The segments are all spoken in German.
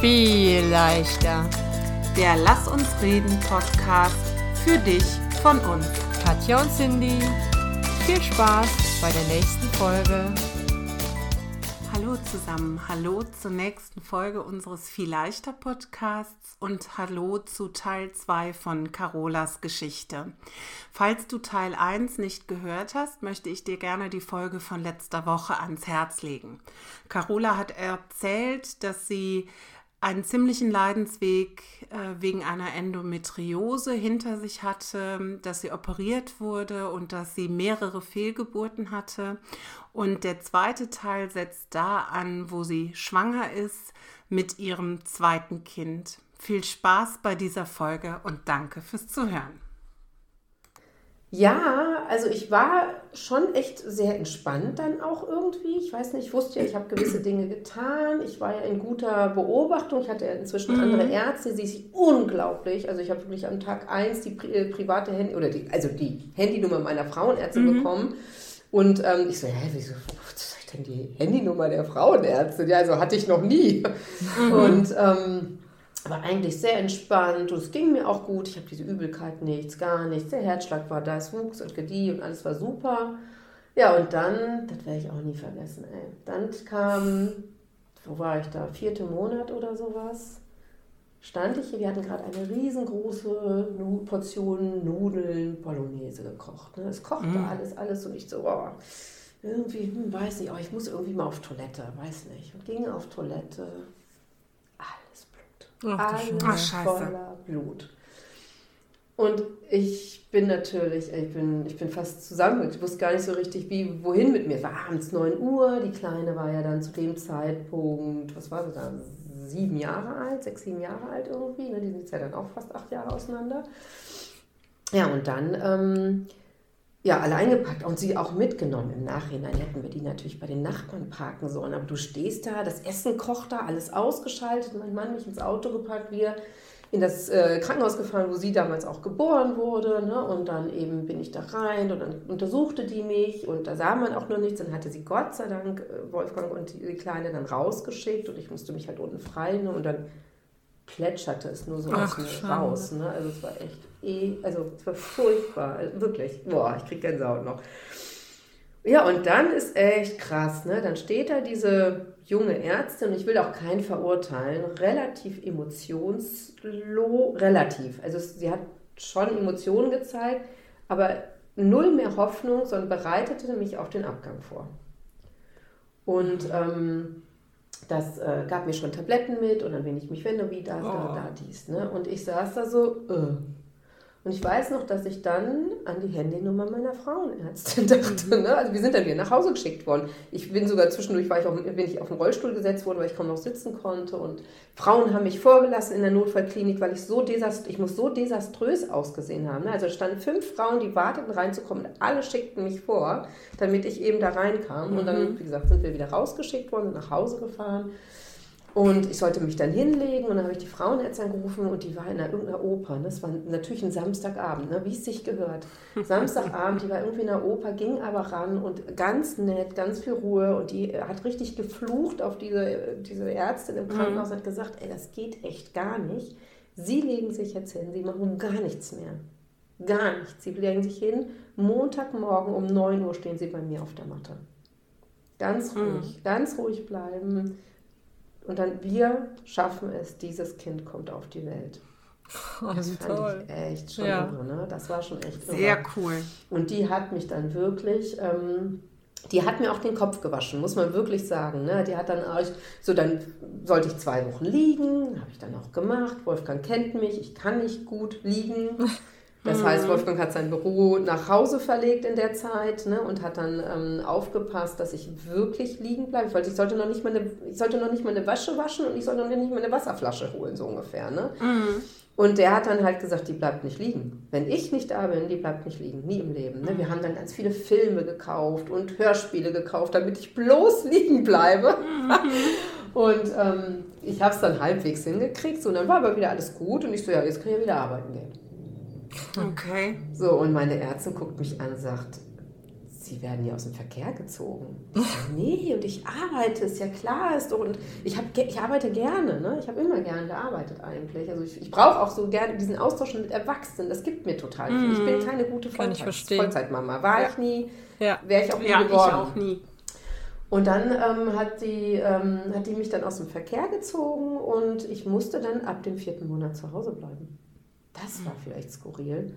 viel leichter. Der Lass uns reden Podcast für dich von uns. Katja und Cindy, viel Spaß bei der nächsten Folge. Hallo zusammen, hallo zur nächsten Folge unseres Viel leichter Podcasts und hallo zu Teil 2 von Carolas Geschichte. Falls du Teil 1 nicht gehört hast, möchte ich dir gerne die Folge von letzter Woche ans Herz legen. Carola hat erzählt, dass sie einen ziemlichen Leidensweg äh, wegen einer Endometriose hinter sich hatte, dass sie operiert wurde und dass sie mehrere Fehlgeburten hatte. Und der zweite Teil setzt da an, wo sie schwanger ist mit ihrem zweiten Kind. Viel Spaß bei dieser Folge und danke fürs Zuhören. Ja, also ich war schon echt sehr entspannt dann auch irgendwie. Ich weiß nicht, ich wusste ja, ich habe gewisse Dinge getan. Ich war ja in guter Beobachtung. Ich hatte ja inzwischen mhm. andere Ärzte, die sich unglaublich, also ich habe wirklich am Tag 1 die pri äh, private Handy oder die, also die Handynummer meiner Frauenärzte mhm. bekommen. Und ähm, ich so, hä, wieso, was ist denn die Handynummer der Frauenärzte? Ja, also hatte ich noch nie. Mhm. Und ähm, war eigentlich sehr entspannt und es ging mir auch gut. Ich habe diese Übelkeit nichts, gar nichts. Der Herzschlag war da, es wuchs und gedieh und alles war super. Ja, und dann, das werde ich auch nie vergessen, ey. Dann kam, wo war ich da, vierte Monat oder sowas, stand ich hier, wir hatten gerade eine riesengroße Portion Nudeln Bolognese gekocht. Ne? Es kochte mm. alles, alles und ich so, oh, irgendwie, hm, weiß nicht, oh, ich muss irgendwie mal auf Toilette, weiß nicht. Und ging auf Toilette, Ach, Alles Ach, voller Blut. Und ich bin natürlich, ich bin, ich bin fast zusammen, ich wusste gar nicht so richtig, wie, wohin mit mir. Es war abends 9 Uhr, die Kleine war ja dann zu dem Zeitpunkt, was war sie dann, sieben Jahre alt, sechs, sieben Jahre alt irgendwie, ne? die sind jetzt ja dann auch fast acht Jahre auseinander. Ja, und dann ähm, ja, allein gepackt und sie auch mitgenommen. Im Nachhinein hätten wir die natürlich bei den Nachbarn parken sollen. Aber du stehst da, das Essen kocht da, alles ausgeschaltet. Mein Mann mich ins Auto gepackt, wir in das äh, Krankenhaus gefahren, wo sie damals auch geboren wurde. Ne? Und dann eben bin ich da rein und dann untersuchte die mich und da sah man auch noch nichts. Dann hatte sie Gott sei Dank äh, Wolfgang und die, die Kleine dann rausgeschickt und ich musste mich halt unten frei ne? und dann plätscherte es nur so Ach, aus mir raus. Ne? Also es war echt eh, also es war furchtbar, wirklich. Boah, ich krieg Gänsehaut noch. Ja, und dann ist echt krass, ne? Dann steht da diese junge Ärztin, und ich will auch keinen verurteilen, relativ emotionslo, relativ. Also sie hat schon Emotionen gezeigt, aber null mehr Hoffnung, sondern bereitete mich auf den Abgang vor. Und ähm, das äh, gab mir schon Tabletten mit und dann bin ich mich wende, wie da, da, da, dies. Ne? Und ich saß da so, äh, und ich weiß noch, dass ich dann an die Handynummer meiner Frauenärztin dachte. Ne? Also wir sind dann wieder nach Hause geschickt worden. Ich bin sogar zwischendurch, war ich auf, bin ich auf den Rollstuhl gesetzt worden, weil ich kaum noch sitzen konnte. Und Frauen haben mich vorgelassen in der Notfallklinik, weil ich so desast ich muss so desaströs ausgesehen haben. Ne? Also es standen fünf Frauen, die warteten reinzukommen. Alle schickten mich vor, damit ich eben da reinkam. Und dann, mhm. wie gesagt, sind wir wieder rausgeschickt worden und nach Hause gefahren. Und ich sollte mich dann hinlegen und dann habe ich die Frauenärztin angerufen und die war in einer, irgendeiner Oper. Das war natürlich ein Samstagabend, ne, wie es sich gehört. Samstagabend, die war irgendwie in der Oper, ging aber ran und ganz nett, ganz viel Ruhe und die hat richtig geflucht auf diese, diese Ärztin im Krankenhaus und mhm. hat gesagt, ey, das geht echt gar nicht. Sie legen sich jetzt hin, sie machen gar nichts mehr. Gar nichts. Sie legen sich hin. Montagmorgen um 9 Uhr stehen sie bei mir auf der Matte. Ganz mhm. ruhig, mhm. ganz ruhig bleiben und dann wir schaffen es, dieses Kind kommt auf die Welt. Oh, das fand toll. ich echt schon ja. irre, ne? Das war schon echt Sehr irre. cool. Und die hat mich dann wirklich, ähm, die hat mir auch den Kopf gewaschen, muss man wirklich sagen. Ne? Die hat dann auch, so dann sollte ich zwei Wochen liegen, habe ich dann auch gemacht. Wolfgang kennt mich, ich kann nicht gut liegen. Das heißt, mhm. Wolfgang hat sein Büro nach Hause verlegt in der Zeit ne, und hat dann ähm, aufgepasst, dass ich wirklich liegen bleibe. Weil ich sollte noch nicht meine, ich sollte noch nicht meine Wäsche waschen und ich sollte noch nicht meine Wasserflasche holen, so ungefähr. Ne? Mhm. Und der hat dann halt gesagt, die bleibt nicht liegen. Wenn ich nicht da bin, die bleibt nicht liegen, nie im Leben. Ne? Wir mhm. haben dann ganz viele Filme gekauft und Hörspiele gekauft, damit ich bloß liegen bleibe. Mhm. und ähm, ich habe es dann halbwegs hingekriegt. So, und dann war aber wieder alles gut und ich so, ja, jetzt kann ich ja wieder arbeiten gehen. Okay. So, und meine Ärztin guckt mich an und sagt, Sie werden ja aus dem Verkehr gezogen. Ich so, nee, und ich arbeite, ist ja klar, ist doch, und ich, hab, ich arbeite gerne, ne? ich habe immer gerne gearbeitet eigentlich. Also ich, ich brauche auch so gerne diesen Austausch mit Erwachsenen, das gibt mir total viel. Ich bin mhm. keine gute Vollzeit, Vollzeitmama, war ja. ich nie, ja. wäre ich auch nie ja, geworden. Ich auch nie. Und dann ähm, hat, die, ähm, hat die mich dann aus dem Verkehr gezogen und ich musste dann ab dem vierten Monat zu Hause bleiben. Das war vielleicht skurril.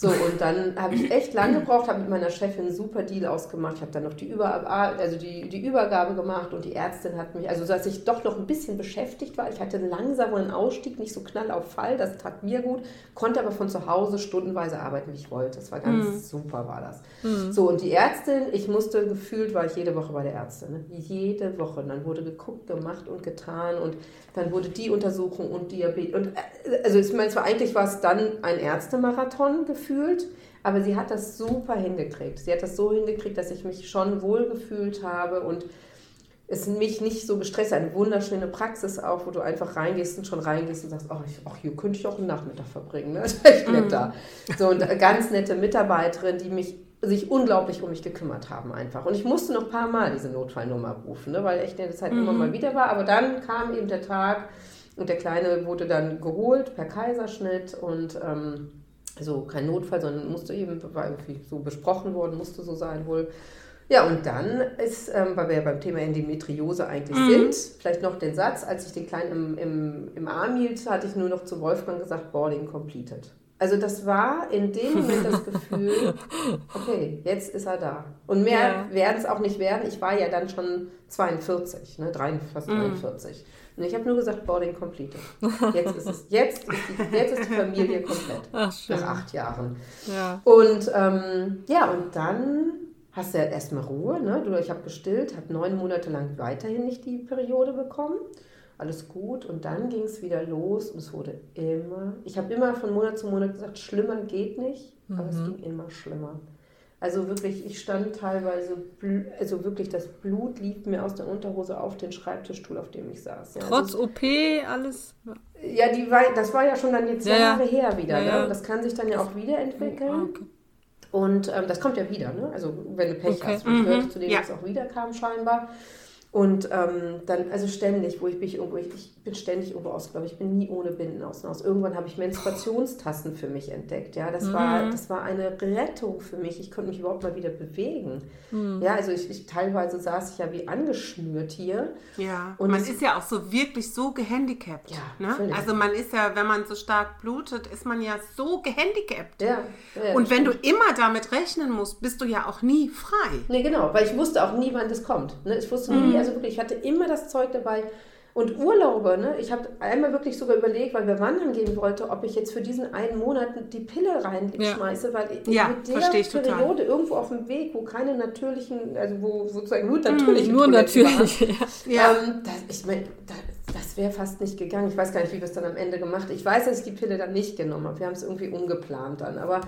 So, und dann habe ich echt lange gebraucht, habe mit meiner Chefin einen super Deal ausgemacht. Ich habe dann noch die, Über also die, die Übergabe gemacht und die Ärztin hat mich, also dass ich doch noch ein bisschen beschäftigt war. Ich hatte einen langsameren Ausstieg, nicht so knall auf Fall, das tat mir gut, konnte aber von zu Hause stundenweise arbeiten, wie ich wollte. Das war ganz mhm. super, war das. Mhm. So, und die Ärztin, ich musste gefühlt, war ich jede Woche bei der Ärztin. Ne? Jede Woche. Und dann wurde geguckt, gemacht und getan und dann wurde die Untersuchung und Diabetes. Und, äh, also ich meine, zwar eigentlich war es dann ein Ärztemarathon gefühlt, aber sie hat das super hingekriegt. Sie hat das so hingekriegt, dass ich mich schon wohl gefühlt habe und es mich nicht so gestresst Eine wunderschöne Praxis auch, wo du einfach reingehst und schon reingehst und sagst, ach, ich, ach hier könnte ich auch einen Nachmittag verbringen. Ne? Das ist echt nett da. Mhm. So, und ganz nette Mitarbeiterin, die mich sich unglaublich um mich gekümmert haben einfach. Und ich musste noch ein paar Mal diese Notfallnummer rufen, ne, weil echt in der Zeit mhm. immer mal wieder war. Aber dann kam eben der Tag und der Kleine wurde dann geholt per Kaiserschnitt und ähm, so kein Notfall, sondern musste eben, war irgendwie so besprochen worden, musste so sein wohl. Ja, und dann ist, ähm, weil wir ja beim Thema Endometriose eigentlich mhm. sind, vielleicht noch den Satz, als ich den Kleinen im, im, im Arm hielt, hatte ich nur noch zu Wolfgang gesagt, Boarding completed. Also das war in dem Moment das Gefühl, okay, jetzt ist er da. Und mehr ja. werden es auch nicht werden. Ich war ja dann schon 42, ne, 43, fast 43. Mm. Und ich habe nur gesagt, Boarding completed. Jetzt ist es, jetzt ist die, jetzt ist die Familie komplett. Ach, nach acht Jahren. Ja. Und ähm, ja, und dann hast du ja erstmal Ruhe. Ne? Du, ich habe gestillt, habe neun Monate lang weiterhin nicht die Periode bekommen alles gut. Und dann ging es wieder los und es wurde immer, ich habe immer von Monat zu Monat gesagt, schlimmer geht nicht, mhm. aber es mhm. ging immer schlimmer. Also wirklich, ich stand teilweise, also wirklich, das Blut lief mir aus der Unterhose auf den Schreibtischstuhl, auf dem ich saß. Ja, Trotz also, OP, alles? Ja, die war, das war ja schon dann jetzt ja, Jahre her wieder. Ja, ne? Das kann sich dann ja auch wieder entwickeln. Ah, okay. Und ähm, das kommt ja wieder, ne? Also wenn du Pech okay. hast, mhm. zu dem ja. es auch wieder kam scheinbar. Und ähm, dann, also ständig, wo ich bin irgendwo, ich, ich bin ständig irgendwo aus, glaube ich, bin nie ohne Binden außen aus. Irgendwann habe ich Menstruationstassen für mich entdeckt. Ja, das, mhm. war, das war eine Rettung für mich. Ich konnte mich überhaupt mal wieder bewegen. Mhm. Ja, also ich, ich, teilweise saß ich ja wie angeschnürt hier. Ja, und man ist ja auch so wirklich so gehandicapt. Ja, ne? Also man ist ja, wenn man so stark blutet, ist man ja so gehandicapt. Ja, ja und wenn stimmt. du immer damit rechnen musst, bist du ja auch nie frei. Nee, genau, weil ich wusste auch nie, wann das kommt. Ne? Ich wusste nie, mhm also wirklich, ich hatte immer das Zeug dabei. Und Urlaube, ne? ich habe einmal wirklich sogar überlegt, weil wir wandern gehen wollten, ob ich jetzt für diesen einen Monat die Pille reinschmeiße, ja. weil ich ja, mit der Periode total. irgendwo auf dem Weg, wo keine natürlichen, also wo sozusagen nur natürlich mm, nur natürlich, ja. Ähm, das, ich meine, das, das wäre fast nicht gegangen. Ich weiß gar nicht, wie wir es dann am Ende gemacht haben. Ich weiß, dass ich die Pille dann nicht genommen habe. Wir haben es irgendwie umgeplant dann, aber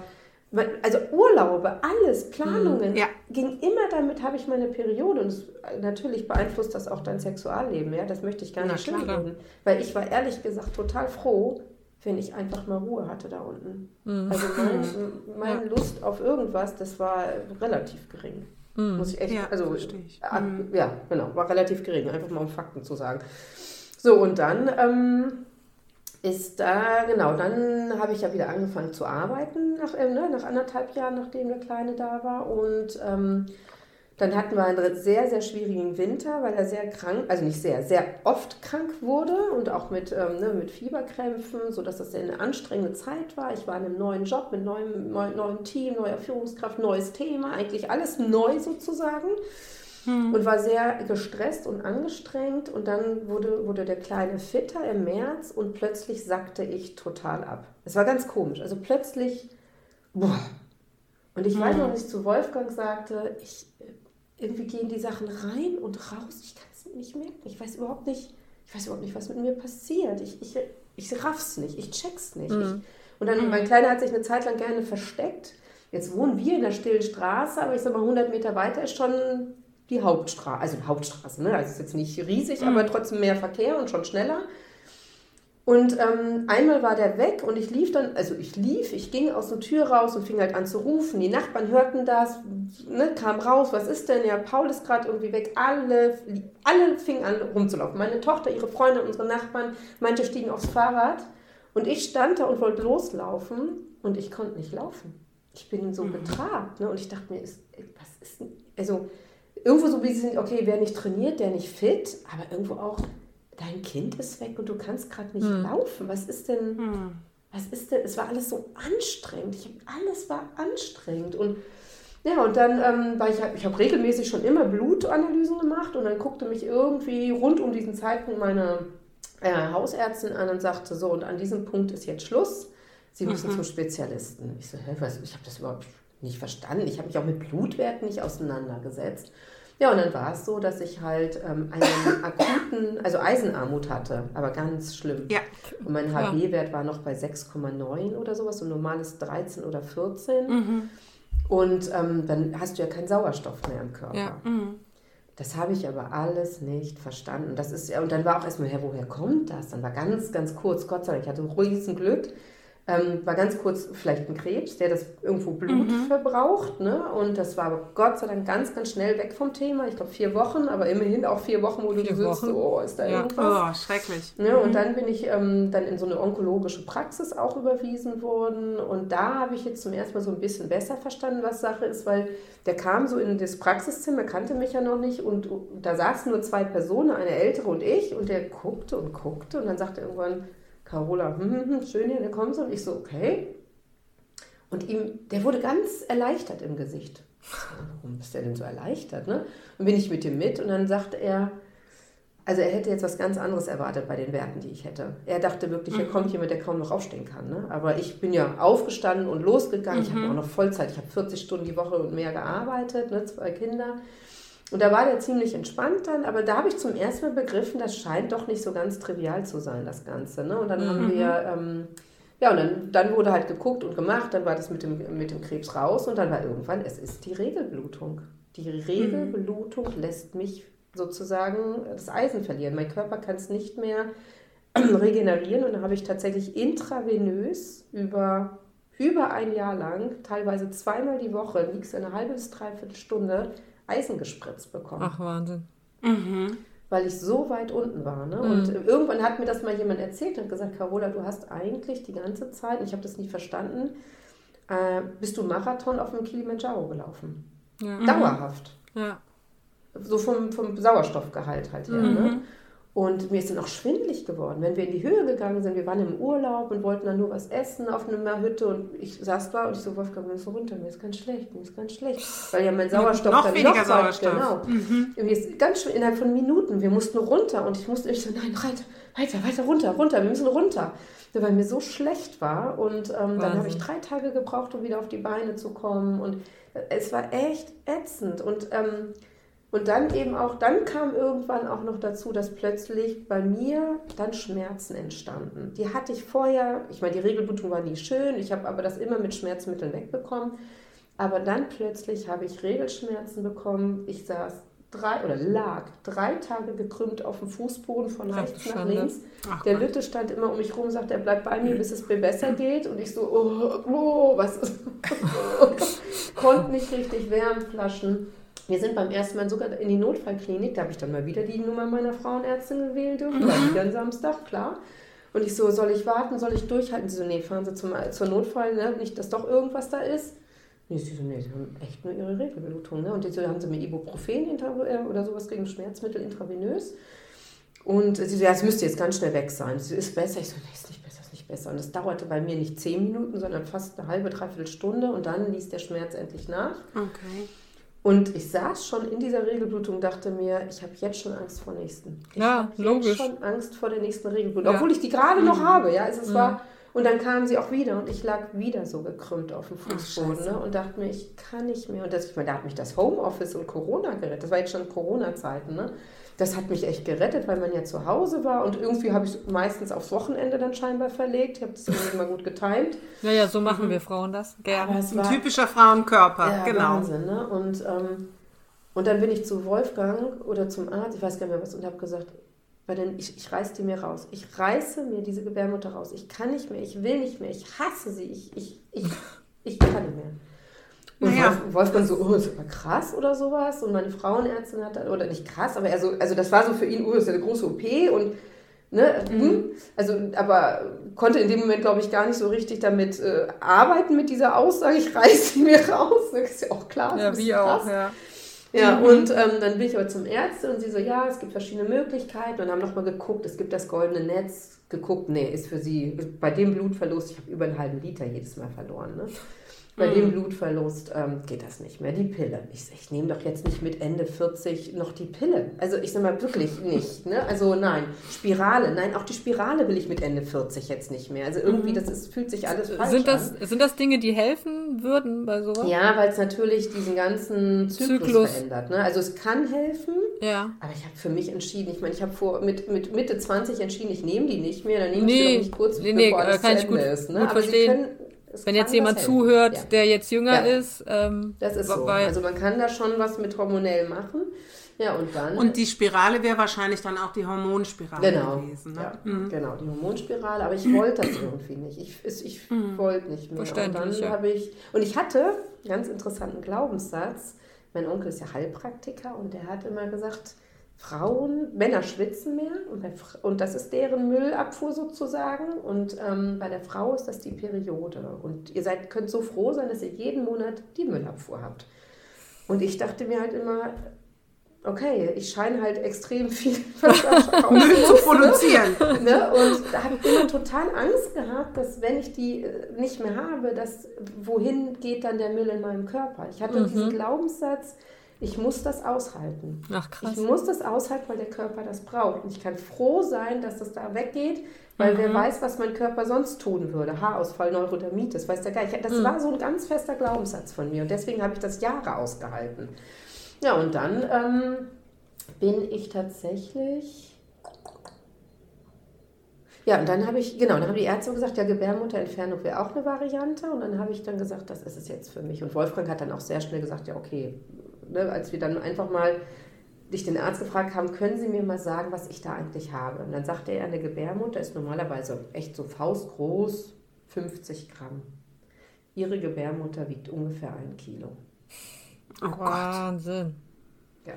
also Urlaube, alles, Planungen, ja. ging immer damit, habe ich meine Periode. Und es, natürlich beeinflusst das auch dein Sexualleben, ja, das möchte ich gar nicht schönreden. Weil ich war ehrlich gesagt total froh, wenn ich einfach mal Ruhe hatte da unten. Mhm. Also mein, meine ja. Lust auf irgendwas, das war relativ gering. Mhm. Muss ich echt, ja, also, ich. Ab, mhm. ja, genau, war relativ gering, einfach mal um Fakten zu sagen. So, und dann ähm, ist da, genau, dann habe ich ja wieder angefangen zu arbeiten, nach, äh, ne, nach anderthalb Jahren, nachdem der Kleine da war. Und ähm, dann hatten wir einen sehr, sehr schwierigen Winter, weil er sehr krank, also nicht sehr, sehr oft krank wurde und auch mit, ähm, ne, mit Fieberkrämpfen, sodass das eine anstrengende Zeit war. Ich war in einem neuen Job mit neuem, neuem Team, neuer Führungskraft, neues Thema, eigentlich alles neu sozusagen hm. und war sehr gestresst und angestrengt. Und dann wurde, wurde der Kleine fitter im März und plötzlich sackte ich total ab. Es war ganz komisch. Also plötzlich, boah. Und ich hm. weiß noch, dass ich zu Wolfgang sagte, ich, irgendwie gehen die Sachen rein und raus. Ich kann es nicht merken. Ich weiß überhaupt nicht, ich weiß überhaupt nicht, was mit mir passiert. Ich, ich, ich raff's nicht, ich check's nicht. Mhm. Ich, und dann, mhm. mein Kleiner hat sich eine Zeit lang gerne versteckt. Jetzt wohnen wir in der stillen Straße, aber ich sag mal, 100 Meter weiter ist schon die Hauptstraße, also Hauptstraße, ne? also ist jetzt nicht riesig, mhm. aber trotzdem mehr Verkehr und schon schneller. Und ähm, einmal war der weg und ich lief dann, also ich lief, ich ging aus der Tür raus und fing halt an zu rufen. Die Nachbarn hörten das, ne, kam raus, was ist denn? Ja, Paul ist gerade irgendwie weg. Alle, alle fingen an rumzulaufen. Meine Tochter, ihre Freunde, unsere Nachbarn, manche stiegen aufs Fahrrad. Und ich stand da und wollte loslaufen und ich konnte nicht laufen. Ich bin so mhm. betrabt. Ne? Und ich dachte mir, ist, was ist denn, also irgendwo so wie sie sind, okay, wer nicht trainiert, der nicht fit, aber irgendwo auch, dein Kind ist weg und du kannst gerade nicht mhm. laufen. Was ist denn, mhm. was ist denn, es war alles so anstrengend. Ich, alles war anstrengend. Und ja, und dann ähm, war ich, ich habe regelmäßig schon immer Blutanalysen gemacht und dann guckte mich irgendwie rund um diesen Zeitpunkt meine äh, Hausärztin an und sagte so, und an diesem Punkt ist jetzt Schluss. Sie müssen mhm. zum Spezialisten. Ich so, hä, was, ich habe das überhaupt nicht verstanden. Ich habe mich auch mit Blutwerten nicht auseinandergesetzt. Ja, und dann war es so, dass ich halt ähm, einen akuten, also Eisenarmut hatte, aber ganz schlimm. Ja. Und mein HB-Wert war noch bei 6,9 oder sowas, und normales 13 oder 14. Mhm. Und ähm, dann hast du ja keinen Sauerstoff mehr im Körper. Ja. Mhm. Das habe ich aber alles nicht verstanden. Das ist, und dann war auch erstmal, hä, woher kommt das? Dann war ganz, ganz kurz, Gott sei Dank, ich hatte ein riesen Glück ähm, war ganz kurz vielleicht ein Krebs, der das irgendwo Blut mhm. verbraucht. Ne? Und das war Gott sei Dank ganz, ganz schnell weg vom Thema. Ich glaube vier Wochen, aber immerhin auch vier Wochen, wo vier du sitzt, so, oh, ist da ja. irgendwas. Oh, schrecklich. Ne? Mhm. Und dann bin ich ähm, dann in so eine onkologische Praxis auch überwiesen worden. Und da habe ich jetzt zum ersten Mal so ein bisschen besser verstanden, was Sache ist, weil der kam so in das Praxiszimmer, kannte mich ja noch nicht. Und, und da saßen nur zwei Personen, eine ältere und ich. Und der guckte und guckte. Und dann sagte er irgendwann, Carola, hm, hm, hm, schön hier, der kommt so. Und ich so, okay. Und ihm, der wurde ganz erleichtert im Gesicht. Warum bist du denn so erleichtert? Ne? Und bin ich mit ihm mit und dann sagte er, also er hätte jetzt was ganz anderes erwartet bei den Werten, die ich hätte. Er dachte wirklich, hier mhm. kommt jemand, der kaum noch aufstehen kann. Ne? Aber ich bin ja aufgestanden und losgegangen. Mhm. Ich habe auch noch Vollzeit, ich habe 40 Stunden die Woche und mehr gearbeitet, ne? zwei Kinder. Und da war der ziemlich entspannt dann, aber da habe ich zum ersten Mal begriffen, das scheint doch nicht so ganz trivial zu sein, das Ganze. Ne? Und dann mhm. haben wir, ähm, ja, und dann, dann wurde halt geguckt und gemacht, dann war das mit dem, mit dem Krebs raus und dann war irgendwann, es ist die Regelblutung. Die Regelblutung mhm. lässt mich sozusagen das Eisen verlieren. Mein Körper kann es nicht mehr regenerieren und dann habe ich tatsächlich intravenös über über ein Jahr lang, teilweise zweimal die Woche, liegst eine halbe bis dreiviertel Stunde Eisen gespritzt bekommen. Ach, Wahnsinn. Mhm. Weil ich so weit unten war. Ne? Mhm. Und irgendwann hat mir das mal jemand erzählt und gesagt, Carola, du hast eigentlich die ganze Zeit, ich habe das nicht verstanden, äh, bist du Marathon auf dem Kilimanjaro gelaufen. Ja. Dauerhaft. Ja. So vom, vom Sauerstoffgehalt halt her. Ne? Mhm. Ne? Und mir ist dann auch schwindlig geworden, wenn wir in die Höhe gegangen sind. Wir waren im Urlaub und wollten dann nur was essen auf einer Hütte und ich saß da und ich so, Wolfgang, ist so runter, mir ist ganz schlecht, mir ist ganz schlecht. Weil ja mein Sauerstoff noch dann weniger noch Sauerstoff. Genau. Mhm. Mir ist ganz schön innerhalb von Minuten, wir mussten runter und ich musste ich so, nein, weiter, weiter, weiter, runter, runter, wir müssen runter. Weil mir so schlecht war und ähm, dann habe ich drei Tage gebraucht, um wieder auf die Beine zu kommen und es war echt ätzend und ähm, und dann eben auch, dann kam irgendwann auch noch dazu, dass plötzlich bei mir dann Schmerzen entstanden. Die hatte ich vorher, ich meine, die Regelblutung war nie schön, ich habe aber das immer mit Schmerzmitteln wegbekommen. Aber dann plötzlich habe ich Regelschmerzen bekommen. Ich saß drei oder lag drei Tage gekrümmt auf dem Fußboden von rechts Ach, nach links. Ach, der Lütte stand immer um mich rum, und sagte, er bleibt bei mir, bis es mir besser geht. Und ich so, oh, oh was ist? Konnte nicht richtig Wärmflaschen. Wir sind beim ersten Mal sogar in die Notfallklinik, da habe ich dann mal wieder die Nummer meiner Frauenärztin gewählt dürfen, mhm. wieder am Samstag, klar. Und ich so, soll ich warten, soll ich durchhalten? Sie so, nee, fahren Sie zum, zur Notfall, ne? nicht, dass doch irgendwas da ist. Nee, sie so, nee, sie haben echt nur ihre Regelblutung. Ne? Und die so, haben sie mir Ibuprofen äh, oder sowas gegen Schmerzmittel intravenös. Und sie so, ja, es müsste jetzt ganz schnell weg sein. Sie ist besser. Ich so, nee, ist nicht besser, ist nicht besser. Und das dauerte bei mir nicht zehn Minuten, sondern fast eine halbe, dreiviertel Stunde. Und dann ließ der Schmerz endlich nach. Okay. Und ich saß schon in dieser Regelblutung, dachte mir, ich habe jetzt schon Angst vor nächsten. Ich ja, habe jetzt schon Angst vor der nächsten Regelblutung, ja. obwohl ich die gerade mhm. noch habe. Ja, also es mhm. war und dann kam sie auch wieder und ich lag wieder so gekrümmt auf dem Fußboden ne, und dachte mir, ich kann nicht mehr. Und das, ich meine, da hat mich das Homeoffice und Corona gerettet. Das war jetzt schon Corona-Zeiten. Ne? Das hat mich echt gerettet, weil man ja zu Hause war und irgendwie habe ich es meistens aufs Wochenende dann scheinbar verlegt. Ich habe das irgendwie immer gut getimt. Naja, so machen mhm. wir Frauen das gerne. Ein war, typischer Frauenkörper, ja, genau. Wahnsinn, ne? Und, ähm, und dann bin ich zu Wolfgang oder zum Arzt, ich weiß gar nicht mehr was, und habe gesagt, weil dann ich, ich reiße die mir raus. Ich reiße mir diese Gebärmutter raus. Ich kann nicht mehr, ich will nicht mehr, ich hasse sie, ich, ich, ich, ich kann nicht mehr. Und naja. Wolf, Wolfgang so, oh, ist aber krass oder sowas. Und meine Frauenärztin hat, oder nicht krass, aber er so, also das war so für ihn, oh, ist ja eine große OP und Ne? Mhm. Hm? Also, aber konnte in dem Moment, glaube ich, gar nicht so richtig damit äh, arbeiten mit dieser Aussage, ich reiße sie mir raus. Das ist ja auch klar. Ja, wie auch, ja. Ja, mhm. und ähm, dann bin ich aber zum Ärzte und sie so, ja, es gibt verschiedene Möglichkeiten und haben nochmal geguckt, es gibt das goldene Netz, geguckt, nee, ist für sie, bei dem Blutverlust, ich habe über einen halben Liter jedes Mal verloren, ne? Bei mhm. dem Blutverlust ähm, geht das nicht mehr. Die Pille. Ich, ich nehme doch jetzt nicht mit Ende 40 noch die Pille. Also ich sage mal wirklich nicht. Ne? Also nein. Spirale. Nein, auch die Spirale will ich mit Ende 40 jetzt nicht mehr. Also irgendwie, mhm. das ist, fühlt sich alles falsch sind das, an. Sind das Dinge, die helfen würden bei sowas? Ja, weil es natürlich diesen ganzen Zyklus, Zyklus. verändert. Ne? Also es kann helfen. Ja. Aber ich habe für mich entschieden, ich meine, ich habe vor mit, mit Mitte 20 entschieden, ich nehme die nicht mehr. Dann nehme nee, ich sie doch nicht kurz nee, bevor nee, alles kann zu Ende gut, ist. Ne? Aber verstehen. sie können es Wenn jetzt jemand zuhört, ja. der jetzt jünger ja. ist. Ähm, das ist so. Also man kann da schon was mit hormonell machen. Ja, und dann. Und die Spirale wäre wahrscheinlich dann auch die Hormonspirale genau. gewesen. Ne? Ja, mhm. genau, die Hormonspirale. Aber ich wollte das irgendwie nicht. Ich, ich mhm. wollte nicht mehr. Verständlich, und dann habe ich. Und ich hatte einen ganz interessanten Glaubenssatz. Mein Onkel ist ja Heilpraktiker und der hat immer gesagt, Frauen, Männer schwitzen mehr und, bei, und das ist deren Müllabfuhr sozusagen. Und ähm, bei der Frau ist das die Periode. Und ihr seid, könnt so froh sein, dass ihr jeden Monat die Müllabfuhr habt. Und ich dachte mir halt immer, okay, ich scheine halt extrem viel Müll zu produzieren. Ne? Und da habe ich immer total Angst gehabt, dass wenn ich die äh, nicht mehr habe, dass wohin geht dann der Müll in meinem Körper? Ich hatte mhm. diesen Glaubenssatz, ich muss das aushalten. Ach, krass. Ich muss das aushalten, weil der Körper das braucht. Und ich kann froh sein, dass das da weggeht, weil mhm. wer weiß, was mein Körper sonst tun würde. Haarausfall, Neurodermitis, weiß der Geist. Das mhm. war so ein ganz fester Glaubenssatz von mir. Und deswegen habe ich das Jahre ausgehalten. Ja, und dann ähm, bin ich tatsächlich. Ja, und dann habe ich, genau, dann haben die Ärzte gesagt, ja, Gebärmutterentfernung wäre auch eine Variante. Und dann habe ich dann gesagt, das ist es jetzt für mich. Und Wolfgang hat dann auch sehr schnell gesagt, ja, okay, ne, als wir dann einfach mal dich den Arzt gefragt haben, können Sie mir mal sagen, was ich da eigentlich habe? Und dann sagte er, eine Gebärmutter ist normalerweise echt so faustgroß, 50 Gramm. Ihre Gebärmutter wiegt ungefähr ein Kilo. Oh Wahnsinn. Ja.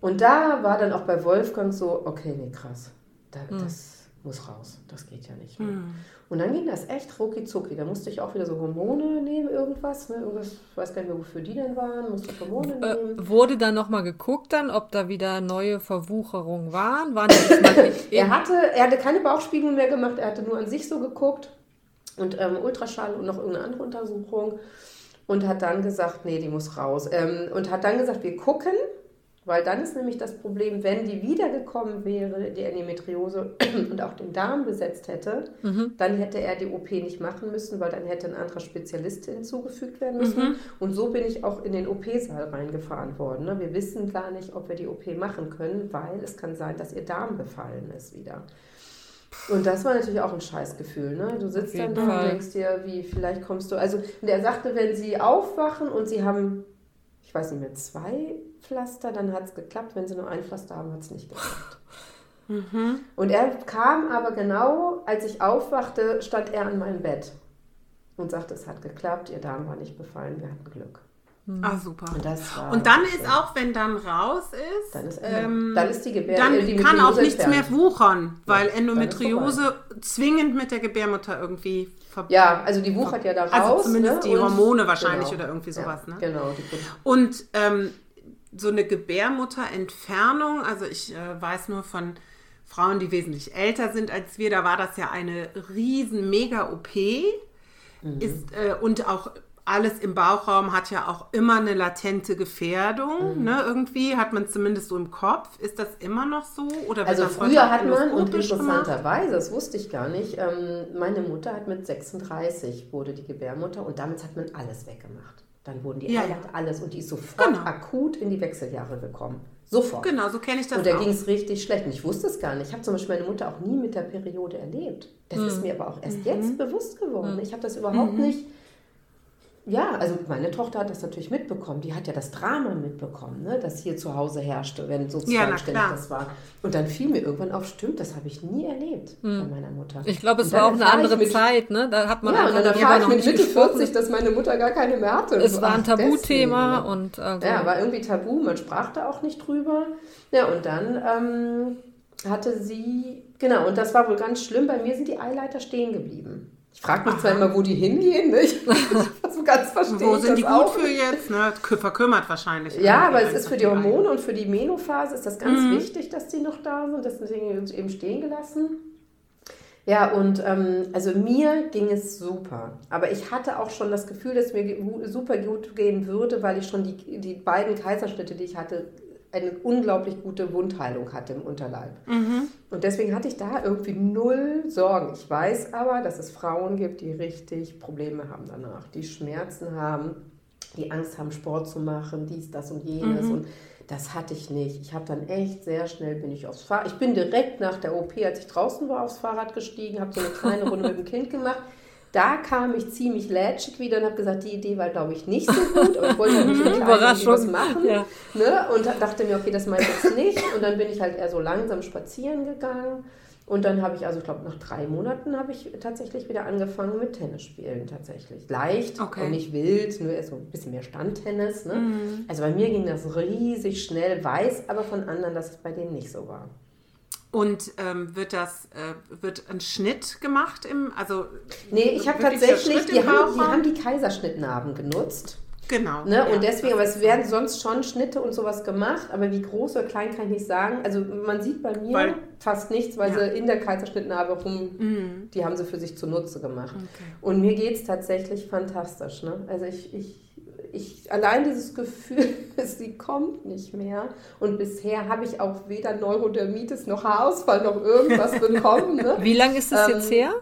Und da war dann auch bei Wolfgang so, okay, nee, krass. Da, hm. Das muss raus. Das geht ja nicht mehr. Hm. Und dann ging das echt rucki zucki. Da musste ich auch wieder so Hormone nehmen, irgendwas. Ne? irgendwas ich weiß gar nicht mehr, wofür die denn waren. Musste Hormone äh, nehmen. wurde da nochmal geguckt dann, ob da wieder neue Verwucherungen waren? waren er, hatte, er hatte keine Bauchspiegelung mehr gemacht. Er hatte nur an sich so geguckt. Und ähm, Ultraschall und noch irgendeine andere Untersuchung. Und hat dann gesagt, nee, die muss raus. Ähm, und hat dann gesagt, wir gucken weil dann ist nämlich das Problem, wenn die wiedergekommen wäre, die Endometriose und auch den Darm besetzt hätte, mhm. dann hätte er die OP nicht machen müssen, weil dann hätte ein anderer Spezialist hinzugefügt werden müssen. Mhm. Und so bin ich auch in den OP-Saal reingefahren worden. Ne? Wir wissen gar nicht, ob wir die OP machen können, weil es kann sein, dass ihr Darm befallen ist wieder. Und das war natürlich auch ein Scheißgefühl, ne? Du sitzt dann da und denkst dir, wie, vielleicht kommst du. Also, und er sagte, wenn sie aufwachen und sie haben, ich weiß nicht mehr, zwei Pflaster, dann hat es geklappt. Wenn sie nur ein Pflaster haben, hat es nicht geklappt. Mhm. Und er kam aber genau, als ich aufwachte, stand er an meinem Bett und sagte, es hat geklappt, ihr Darm war nicht befallen, wir hatten Glück. Mhm. Ah, super. Und, und dann ist schön. auch, wenn dann raus ist, dann ist, ähm, dann ist die Gebärmutter. Dann die kann auch nichts entfernt. mehr wuchern, weil ja, Endometriose zwingend mit der Gebärmutter irgendwie verbunden Ja, also die wuchert ja da also raus. Also zumindest ne? die Hormone und, wahrscheinlich genau. oder irgendwie sowas. Ja, ne? Genau. und ähm, so eine Gebärmutterentfernung, also ich äh, weiß nur von Frauen, die wesentlich älter sind als wir, da war das ja eine riesen Mega-OP. Mhm. äh, und auch alles im Bauchraum hat ja auch immer eine latente Gefährdung. Mhm. Ne? Irgendwie hat man zumindest so im Kopf. Ist das immer noch so? Oder also früher hat man, und interessanterweise, das wusste ich gar nicht, ähm, meine Mutter hat mit 36 wurde die Gebärmutter und damit hat man alles weggemacht. Dann wurden die ja, Eier, ja. alles und die ist sofort genau. akut in die Wechseljahre gekommen. Sofort. Genau, so kenne ich das Und da ging es richtig schlecht. Und ich wusste es gar nicht. Ich habe zum Beispiel meine Mutter auch nie mit der Periode erlebt. Das mhm. ist mir aber auch erst mhm. jetzt bewusst geworden. Mhm. Ich habe das überhaupt mhm. nicht ja, also meine Tochter hat das natürlich mitbekommen. Die hat ja das Drama mitbekommen, ne? das hier zu Hause herrschte, wenn sozusagen ja, ständig das war. Und dann fiel mir irgendwann auf, stimmt, das habe ich nie erlebt hm. bei meiner Mutter. Ich glaube, es war auch eine andere mit, Zeit, ne? Da hat man ja, und dann erfahre ich mit Mitte 40, dass meine Mutter gar keine mehr hatte. Es war ein Tabuthema ne? und also ja, war irgendwie Tabu. Man sprach da auch nicht drüber. Ja, und dann ähm, hatte sie genau und das war wohl ganz schlimm. Bei mir sind die Eileiter stehen geblieben. Ich frage mich zwar immer, wo die hingehen, nicht? ganz verstehe Wo sind die gut auch. für jetzt? Ne? Verkümmert wahrscheinlich. Ja, aber es ist für die Hormone und für die Menophase ist das ganz mhm. wichtig, dass die noch da sind. Deswegen eben stehen gelassen. Ja, und ähm, also mir ging es super. Aber ich hatte auch schon das Gefühl, dass mir super gut gehen würde, weil ich schon die, die beiden Kaiserschnitte, die ich hatte, eine unglaublich gute Wundheilung hatte im Unterleib. Mhm. Und deswegen hatte ich da irgendwie null Sorgen. Ich weiß aber, dass es Frauen gibt, die richtig Probleme haben danach, die Schmerzen haben, die Angst haben, Sport zu machen, dies, das und jenes. Mhm. Und das hatte ich nicht. Ich habe dann echt sehr schnell bin ich aufs Fahrrad. Ich bin direkt nach der OP, als ich draußen war, aufs Fahrrad gestiegen, habe so eine kleine Runde mit dem Kind gemacht. Da kam ich ziemlich lätschig wieder und habe gesagt, die Idee war, glaube ich, nicht so gut, aber ich wollte nicht mit was machen. Ja. Ne? Und dachte mir, okay, das mache ich jetzt nicht. Und dann bin ich halt eher so langsam spazieren gegangen. Und dann habe ich, also ich glaube, nach drei Monaten habe ich tatsächlich wieder angefangen mit Tennis spielen tatsächlich. Leicht okay. und nicht wild, nur erst so ein bisschen mehr Standtennis. Ne? Mhm. Also bei mir ging das riesig schnell, weiß aber von anderen, dass es bei denen nicht so war. Und ähm, wird das, äh, wird ein Schnitt gemacht im, also Nee, ich habe tatsächlich, die haben, die haben die Kaiserschnittnarben genutzt. Genau. Ne? Ja, und deswegen, aber es werden sonst schon Schnitte und sowas gemacht, aber wie groß oder klein kann ich nicht sagen. Also man sieht bei mir weil, fast nichts, weil ja. sie in der Kaiserschnittnarbe rum, mhm. die haben sie für sich zunutze gemacht. Okay. Und mir geht es tatsächlich fantastisch. Ne? Also ich, ich ich, allein dieses Gefühl, sie kommt nicht mehr. Und bisher habe ich auch weder Neurodermitis noch Haarausfall noch irgendwas bekommen. Ne? Wie lange ist das ähm, jetzt her?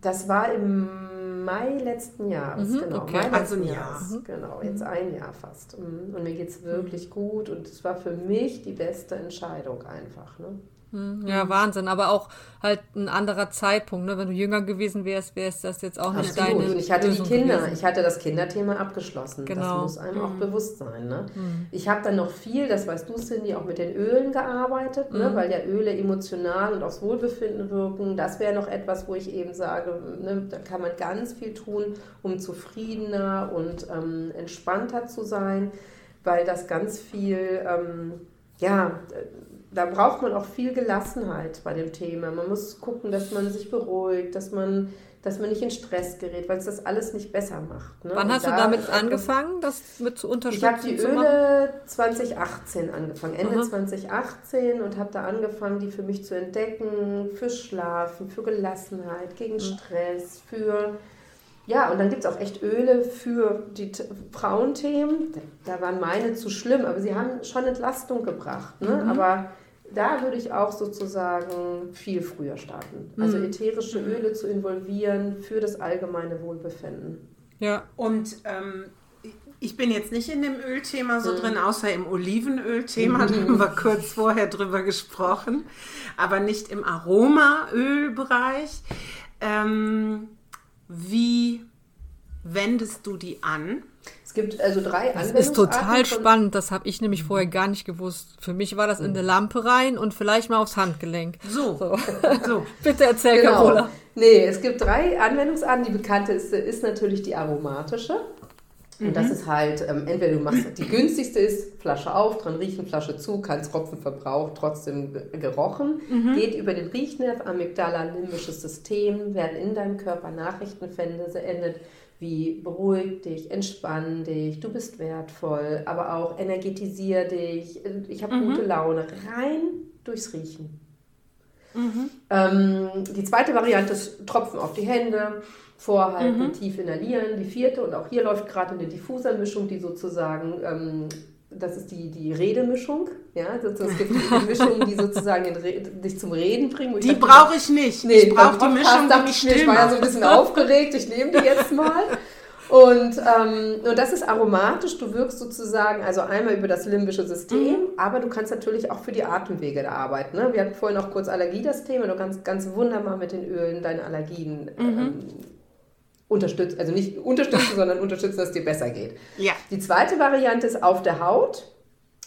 Das war im Mai letzten Jahres, mhm, genau. Okay. Mai also ein Jahr. Mhm. Genau, jetzt mhm. ein Jahr fast. Mhm. Und mir geht es wirklich gut und es war für mich die beste Entscheidung einfach. Ne? Hm, ja, Wahnsinn, aber auch halt ein anderer Zeitpunkt. Ne? Wenn du jünger gewesen wärst, wäre es das jetzt auch nicht Absolut. deine Und ich hatte Lösung die Kinder, gewesen. ich hatte das Kinderthema abgeschlossen. Genau. Das muss einem mhm. auch bewusst sein. Ne? Mhm. Ich habe dann noch viel, das weißt du, Cindy, auch mit den Ölen gearbeitet, mhm. ne? Weil ja Öle emotional und aufs Wohlbefinden wirken. Das wäre noch etwas, wo ich eben sage, ne? da kann man ganz viel tun, um zufriedener und ähm, entspannter zu sein, weil das ganz viel, ähm, ja, da braucht man auch viel Gelassenheit bei dem Thema. Man muss gucken, dass man sich beruhigt, dass man, dass man nicht in Stress gerät, weil es das alles nicht besser macht. Ne? Wann hast da du damit angefangen, das mit zu unterstützen? Ich habe die Öle 2018 angefangen, Ende Aha. 2018 und habe da angefangen, die für mich zu entdecken, für Schlafen, für Gelassenheit, gegen mhm. Stress, für ja, und dann gibt es auch echt Öle für die Frauenthemen. Da waren meine zu schlimm, aber sie haben schon Entlastung gebracht. Ne? Mhm. Aber da würde ich auch sozusagen viel früher starten. Also mhm. ätherische mhm. Öle zu involvieren für das allgemeine Wohlbefinden. Ja. Und ähm, ich bin jetzt nicht in dem Ölthema so mhm. drin, außer im Olivenölthema, da haben wir kurz vorher drüber gesprochen, aber nicht im Aromaölbereich. Ähm, wie wendest du die an? Es gibt also drei Das ist total spannend, das habe ich nämlich vorher gar nicht gewusst. Für mich war das in eine Lampe rein und vielleicht mal aufs Handgelenk. So. so. so. Bitte erzähl, genau. Carola. Nee, es gibt drei Anwendungsarten. Die bekannte ist, natürlich die aromatische. Und mhm. das ist halt, ähm, entweder du machst, die günstigste ist, Flasche auf, dran riechen, Flasche zu, kein Tropfen verbraucht, trotzdem gerochen. Mhm. Geht über den Riechnerv, Amygdala, limbisches System, werden in deinem Körper Nachrichten sendet wie beruhig dich, entspann dich, du bist wertvoll, aber auch energetisier dich, ich habe mhm. gute Laune, rein durchs Riechen. Mhm. Ähm, die zweite Variante ist Tropfen auf die Hände, vorhalten, mhm. tief inhalieren. Die vierte, und auch hier läuft gerade eine Diffusermischung, die sozusagen ähm, das ist die, die Redemischung. Ja, also es gibt die Mischung, die sozusagen dich zum Reden bringt. Die brauche ich nicht. Nee, ich brauche die Mischung, die mich ich, ich war ja so ein bisschen aufgeregt, ich nehme die jetzt mal. Und, ähm, und das ist aromatisch, du wirkst sozusagen also einmal über das limbische System, mhm. aber du kannst natürlich auch für die Atemwege da arbeiten. Ne? Wir hatten vorhin auch kurz Allergie das Thema, du kannst ganz wunderbar mit den Ölen deine Allergien mhm. ähm, unterstützen, also nicht unterstützen, sondern unterstützen, dass es dir besser geht. Ja. Die zweite Variante ist auf der Haut.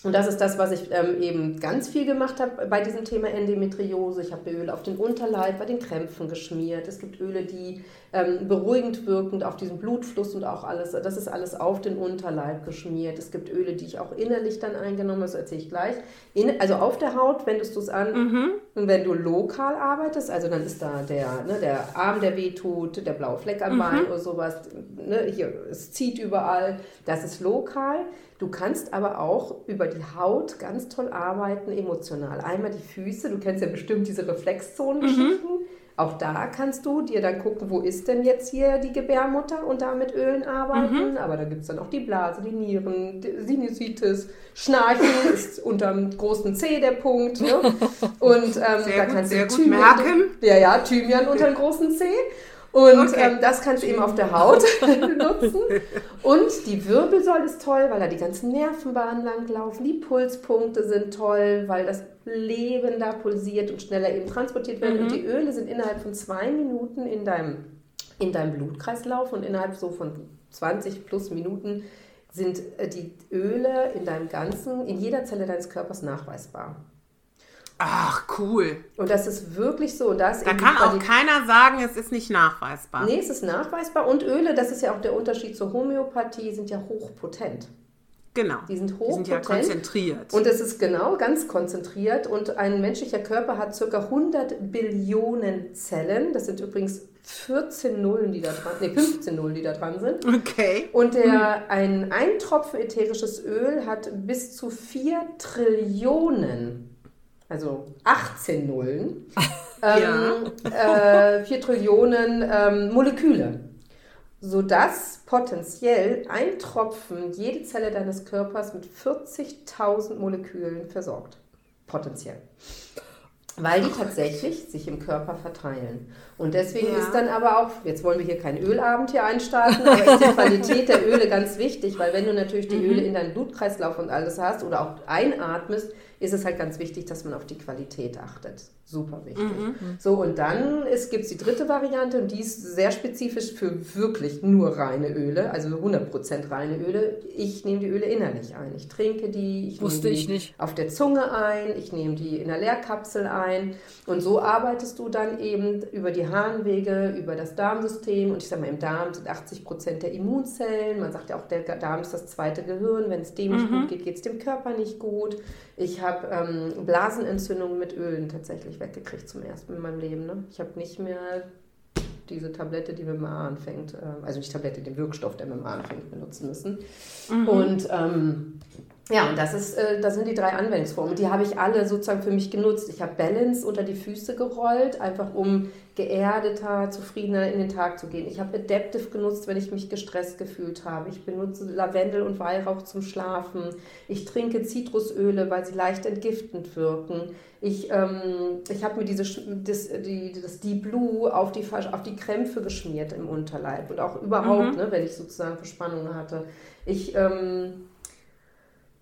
Und das ist das, was ich ähm, eben ganz viel gemacht habe bei diesem Thema Endometriose. Ich habe Öl auf den Unterleib, bei den Krämpfen geschmiert. Es gibt Öle, die ähm, beruhigend wirkend auf diesen Blutfluss und auch alles, das ist alles auf den Unterleib geschmiert. Es gibt Öle, die ich auch innerlich dann eingenommen habe, das erzähle ich gleich. In, also auf der Haut wendest du es an mhm. und wenn du lokal arbeitest, also dann ist da der, ne, der Arm, der wehtut, der blaue Fleck am mhm. Bein oder sowas, ne, hier, es zieht überall, das ist lokal. Du kannst aber auch über die Haut ganz toll arbeiten, emotional. Einmal die Füße, du kennst ja bestimmt diese Reflexzonengeschichten. Mhm. Auch da kannst du dir dann gucken, wo ist denn jetzt hier die Gebärmutter und da mit Ölen arbeiten. Mhm. Aber da gibt es dann auch die Blase, die Nieren, die Sinusitis, Schnarchen ist unterm großen C der Punkt. Ne? Und ähm, da gut, kannst du Thymian, merken. Ja, ja, Thymian unter dem großen C. Und okay. ähm, das kannst du eben auf der Haut benutzen. Und die Wirbelsäule ist toll, weil da die ganzen Nervenbahnen langlaufen. Die Pulspunkte sind toll, weil das Leben da pulsiert und schneller eben transportiert wird. Mhm. Und die Öle sind innerhalb von zwei Minuten in deinem, in deinem Blutkreislauf und innerhalb so von 20 plus Minuten sind äh, die Öle in deinem ganzen, in jeder Zelle deines Körpers nachweisbar. Ach, cool. Und das ist wirklich so. Das da kann auch keiner sagen, es ist nicht nachweisbar. Nee, es ist nachweisbar. Und Öle, das ist ja auch der Unterschied zur Homöopathie, sind ja hochpotent. Genau. Die sind hochpotent. Die sind ja konzentriert. Und es ist genau ganz konzentriert. Und ein menschlicher Körper hat ca. 100 Billionen Zellen. Das sind übrigens 14 Nullen, die da dran, nee, 15 Nullen, die da dran sind. Okay. Und der, hm. ein, ein Tropfen ätherisches Öl hat bis zu 4 Trillionen also 18 Nullen, ähm, ja. äh, 4 Trillionen ähm, Moleküle, sodass potenziell ein Tropfen jede Zelle deines Körpers mit 40.000 Molekülen versorgt. Potenziell. Weil die tatsächlich sich im Körper verteilen. Und deswegen ja. ist dann aber auch, jetzt wollen wir hier keinen Ölabend hier einstarten, aber ist die Qualität der Öle ganz wichtig, weil wenn du natürlich die mhm. Öle in deinen Blutkreislauf und alles hast oder auch einatmest, ist es halt ganz wichtig, dass man auf die Qualität achtet. Super wichtig. Mhm. So, und dann gibt es die dritte Variante und die ist sehr spezifisch für wirklich nur reine Öle, also 100% reine Öle. Ich nehme die Öle innerlich ein. Ich trinke die, ich Wusste nehme die nicht. auf der Zunge ein, ich nehme die in der Leerkapsel ein und so arbeitest du dann eben über die Harnwege, über das Darmsystem und ich sage mal, im Darm sind 80% der Immunzellen. Man sagt ja auch, der Darm ist das zweite Gehirn. Wenn es dem mhm. nicht gut geht, geht es dem Körper nicht gut. Ich habe ähm, Blasenentzündungen mit Ölen tatsächlich weggekriegt zum ersten Mal in meinem Leben. Ne? Ich habe nicht mehr diese Tablette, die mit dem A anfängt, äh, also nicht Tablette, den Wirkstoff, der mit dem A anfängt, benutzen müssen. Mhm. Und ähm, ja, und das, ist, äh, das sind die drei Anwendungsformen. Die habe ich alle sozusagen für mich genutzt. Ich habe Balance unter die Füße gerollt, einfach um geerdeter, zufriedener in den Tag zu gehen. Ich habe Adaptive genutzt, wenn ich mich gestresst gefühlt habe. Ich benutze Lavendel und Weihrauch zum Schlafen. Ich trinke Zitrusöle, weil sie leicht entgiftend wirken. Ich, ähm, ich habe mir diese, das, die, das Deep Blue auf die, auf die Krämpfe geschmiert im Unterleib und auch überhaupt, mhm. ne, wenn ich sozusagen Verspannungen hatte. Ich... Ähm,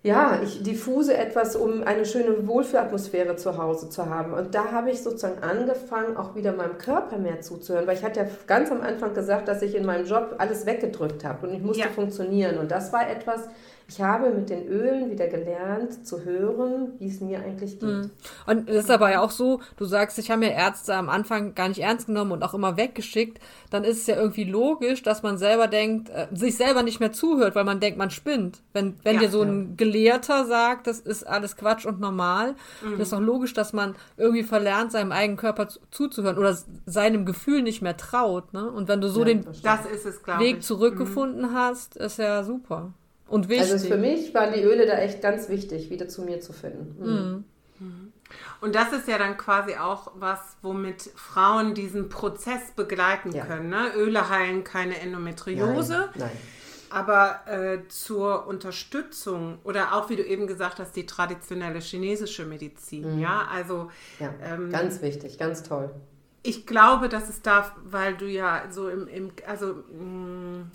ja, ich diffuse etwas, um eine schöne Wohlfühlatmosphäre zu Hause zu haben. Und da habe ich sozusagen angefangen, auch wieder meinem Körper mehr zuzuhören, weil ich hatte ja ganz am Anfang gesagt, dass ich in meinem Job alles weggedrückt habe und ich musste ja. funktionieren. Und das war etwas, ich habe mit den Ölen wieder gelernt zu hören, wie es mir eigentlich geht. Mhm. Und das ist aber ja auch so, du sagst, ich habe mir Ärzte am Anfang gar nicht ernst genommen und auch immer weggeschickt, dann ist es ja irgendwie logisch, dass man selber denkt, äh, sich selber nicht mehr zuhört, weil man denkt, man spinnt. Wenn, wenn ja, dir so ein Gelehrter sagt, das ist alles Quatsch und normal, mhm. dann ist doch logisch, dass man irgendwie verlernt, seinem eigenen Körper zuzuhören oder seinem Gefühl nicht mehr traut. Ne? Und wenn du so ja, den es, Weg zurückgefunden mhm. hast, ist ja super. Und wichtig. Also für mich waren die Öle da echt ganz wichtig, wieder zu mir zu finden. Mhm. Mhm. Und das ist ja dann quasi auch was, womit Frauen diesen Prozess begleiten ja. können. Ne? Öle heilen keine Endometriose. Nein. Nein. Aber äh, zur Unterstützung oder auch, wie du eben gesagt hast, die traditionelle chinesische Medizin. Mhm. Ja, also. Ja, ähm, ganz wichtig, ganz toll. Ich glaube, dass es da, weil du ja so im, im also mh, mm,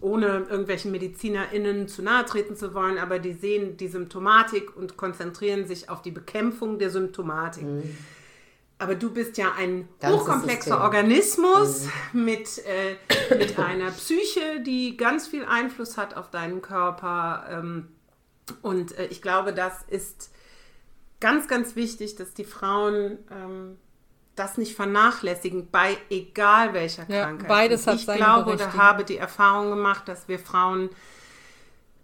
ohne irgendwelchen MedizinerInnen zu nahe treten zu wollen, aber die sehen die Symptomatik und konzentrieren sich auf die Bekämpfung der Symptomatik. Mhm. aber du bist ja ein Ganzes hochkomplexer System. Organismus mhm. mit, äh, mit einer Psyche, die ganz viel Einfluss hat auf deinen Körper. Ähm, und äh, ich glaube, das ist ganz, ganz wichtig, dass die Frauen ähm, das nicht vernachlässigen, bei egal welcher ja, Krankheit. Beides hat ich glaube oder habe die Erfahrung gemacht, dass wir Frauen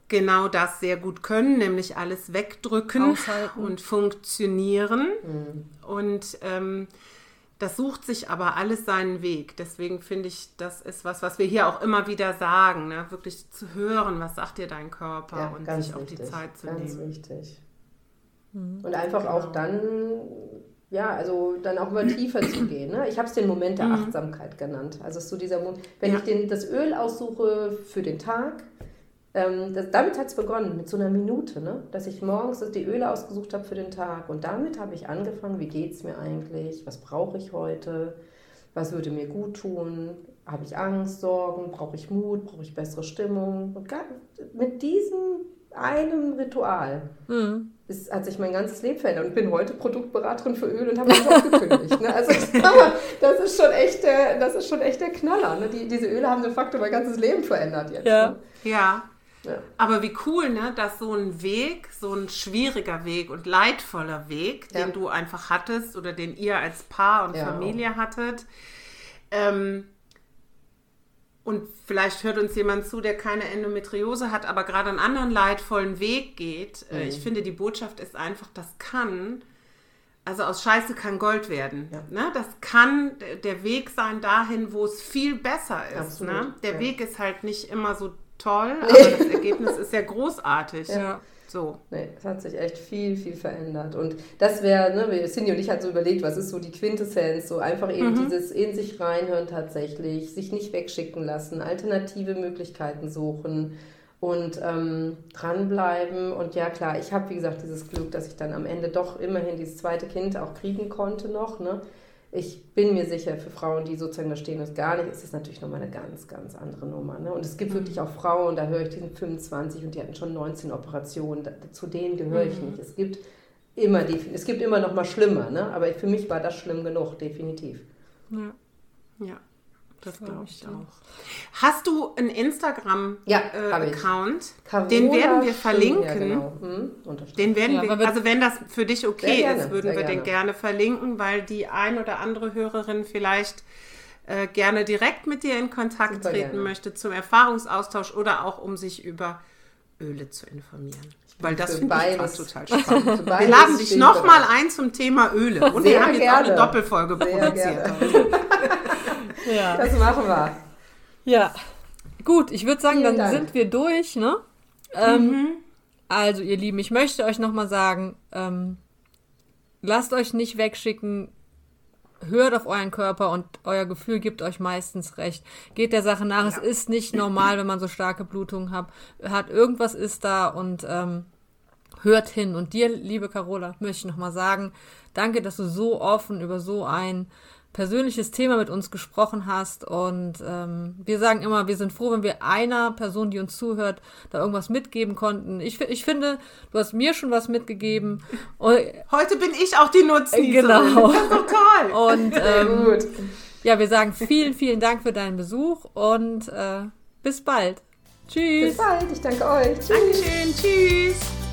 genau das sehr gut können, nämlich alles wegdrücken Aushalten. und funktionieren. Mhm. Und ähm, das sucht sich aber alles seinen Weg. Deswegen finde ich, das ist was, was wir hier auch immer wieder sagen, ne? wirklich zu hören, was sagt dir dein Körper ja, und sich auch die Zeit zu ganz nehmen. Ganz wichtig. Mhm. Und einfach genau. auch dann ja, also dann auch mal tiefer zu gehen. Ne? Ich habe es den Moment der mhm. Achtsamkeit genannt. Also so dieser Moment, wenn ja. ich den, das Öl aussuche für den Tag, ähm, das, damit hat es begonnen, mit so einer Minute, ne? dass ich morgens die Öle ausgesucht habe für den Tag. Und damit habe ich angefangen, wie geht es mir eigentlich, was brauche ich heute, was würde mir gut tun, habe ich Angst, Sorgen, brauche ich Mut, brauche ich bessere Stimmung. Und mit diesem einem Ritual mhm. Ist, hat sich mein ganzes Leben verändert und bin heute Produktberaterin für Öl und habe mich auch gekündigt. Ne? Also das ist schon echt der, das ist schon echt der Knaller. Ne? Die, diese Öle haben de facto mein ganzes Leben verändert jetzt. Ja. Ne? ja. Ja. Aber wie cool, ne, dass so ein Weg, so ein schwieriger Weg und leidvoller Weg, ja. den du einfach hattest oder den ihr als Paar und ja. Familie hattet, ähm, und vielleicht hört uns jemand zu, der keine Endometriose hat, aber gerade einen anderen leidvollen Weg geht. Äh, mhm. Ich finde, die Botschaft ist einfach, das kann, also aus Scheiße kann Gold werden. Ja. Ne? Das kann der Weg sein dahin, wo es viel besser ist. Ne? Der ja. Weg ist halt nicht immer so toll, aber das Ergebnis ist ja großartig. Ja. So. Nee, es hat sich echt viel, viel verändert. Und das wäre, ne, Cindy und ich hatten so überlegt, was ist so die Quintessenz? So einfach eben mhm. dieses in sich reinhören tatsächlich, sich nicht wegschicken lassen, alternative Möglichkeiten suchen und ähm, dranbleiben. Und ja, klar, ich habe, wie gesagt, dieses Glück, dass ich dann am Ende doch immerhin dieses zweite Kind auch kriegen konnte noch. Ne? Ich bin mir sicher, für Frauen, die sozusagen da stehen und gar nicht, ist das natürlich nochmal eine ganz, ganz andere Nummer. Ne? Und es gibt wirklich auch Frauen, da höre ich, die sind 25 und die hatten schon 19 Operationen, da, zu denen gehöre ich mhm. nicht. Es gibt immer, es gibt immer noch mal schlimmer, ne? aber für mich war das schlimm genug, definitiv. Ja. ja. Das glaube ich auch. Hast du einen Instagram-Account? Ja, äh, den werden wir verlinken. Ja, genau. hm, den werden ja, wir, also wenn das für dich okay gerne, ist, würden wir gerne. den gerne verlinken, weil die ein oder andere Hörerin vielleicht äh, gerne direkt mit dir in Kontakt Super treten gerne. möchte zum Erfahrungsaustausch oder auch um sich über Öle zu informieren. Weil das finde ich total spannend. wir laden dich nochmal ein zum Thema Öle. Und Sehr wir haben jetzt gerne. auch eine Doppelfolge Sehr produziert. Ja. Das machen wir. Ja. Gut, ich würde sagen, Vielen dann Dank. sind wir durch, ne? Ähm, mhm. Also, ihr Lieben, ich möchte euch nochmal sagen, ähm, lasst euch nicht wegschicken, hört auf euren Körper und euer Gefühl gibt euch meistens recht. Geht der Sache nach, ja. es ist nicht normal, wenn man so starke Blutungen hat. hat irgendwas ist da und ähm, hört hin. Und dir, liebe Carola, möchte ich nochmal sagen, danke, dass du so offen über so ein persönliches Thema mit uns gesprochen hast. Und ähm, wir sagen immer, wir sind froh, wenn wir einer Person, die uns zuhört, da irgendwas mitgeben konnten. Ich, ich finde, du hast mir schon was mitgegeben. Und, Heute bin ich auch die Nutznießerin. Genau. Das ist total. Und ähm, gut. ja, wir sagen vielen, vielen Dank für deinen Besuch und äh, bis bald. Tschüss. Bis bald. Ich danke euch. Tschüss. Dankeschön. Tschüss.